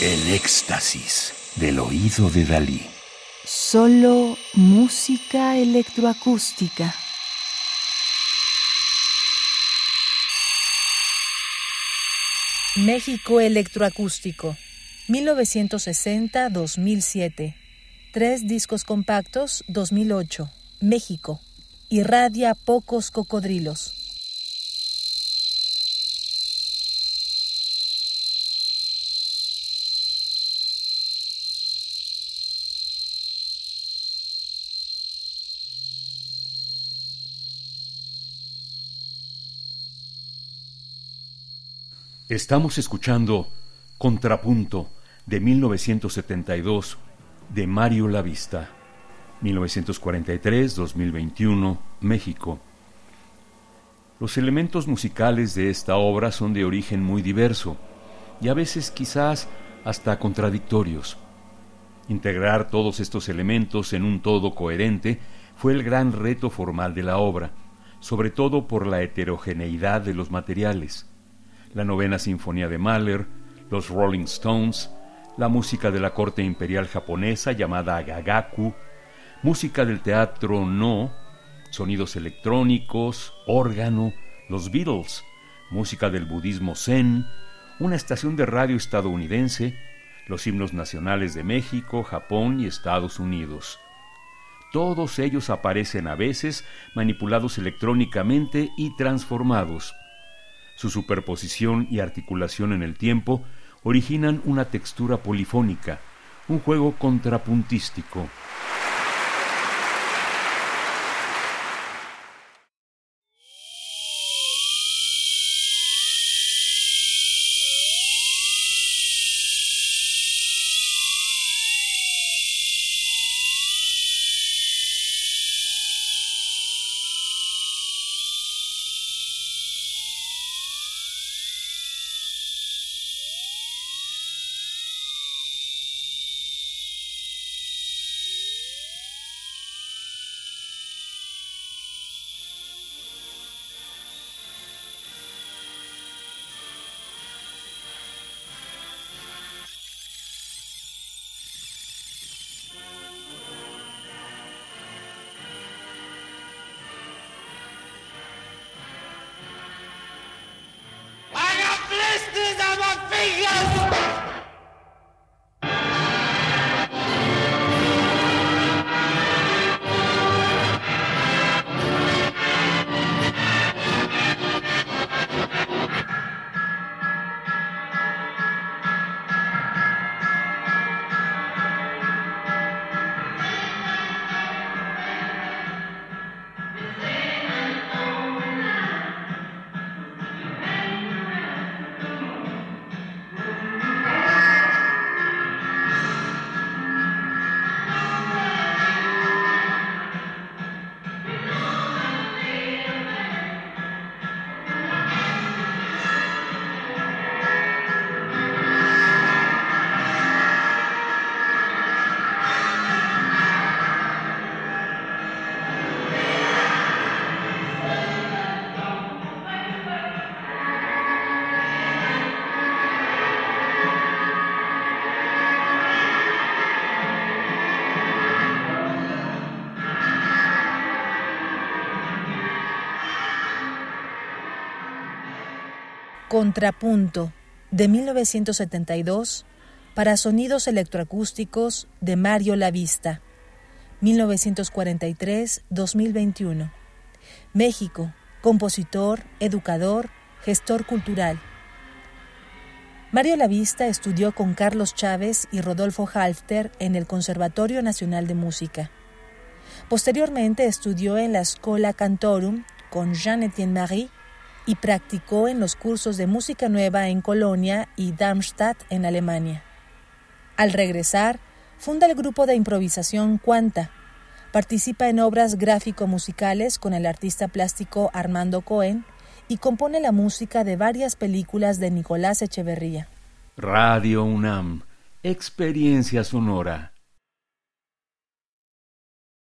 El éxtasis del oído de Dalí. Solo música electroacústica. México Electroacústico, 1960-2007. Tres discos compactos, 2008. México. Irradia pocos cocodrilos. Estamos escuchando Contrapunto de 1972 de Mario Lavista, 1943-2021, México. Los elementos musicales de esta obra son de origen muy diverso y a veces quizás hasta contradictorios. Integrar todos estos elementos en un todo coherente fue el gran reto formal de la obra, sobre todo por la heterogeneidad de los materiales la novena sinfonía de Mahler, los Rolling Stones, la música de la corte imperial japonesa llamada Gagaku, música del teatro No, sonidos electrónicos, órgano, los Beatles, música del budismo Zen, una estación de radio estadounidense, los himnos nacionales de México, Japón y Estados Unidos. Todos ellos aparecen a veces manipulados electrónicamente y transformados su superposición y articulación en el tiempo originan una textura polifónica, un juego contrapuntístico. Yes. Contrapunto, de 1972, para sonidos electroacústicos de Mario Lavista, 1943-2021. México, compositor, educador, gestor cultural. Mario Lavista estudió con Carlos Chávez y Rodolfo Halfter en el Conservatorio Nacional de Música. Posteriormente estudió en la Scola Cantorum con Jean-Étienne Marie y practicó en los cursos de música nueva en Colonia y Darmstadt en Alemania. Al regresar, funda el grupo de improvisación Cuanta. Participa en obras gráfico-musicales con el artista plástico Armando Cohen y compone la música de varias películas de Nicolás Echeverría. Radio UNAM, experiencia sonora.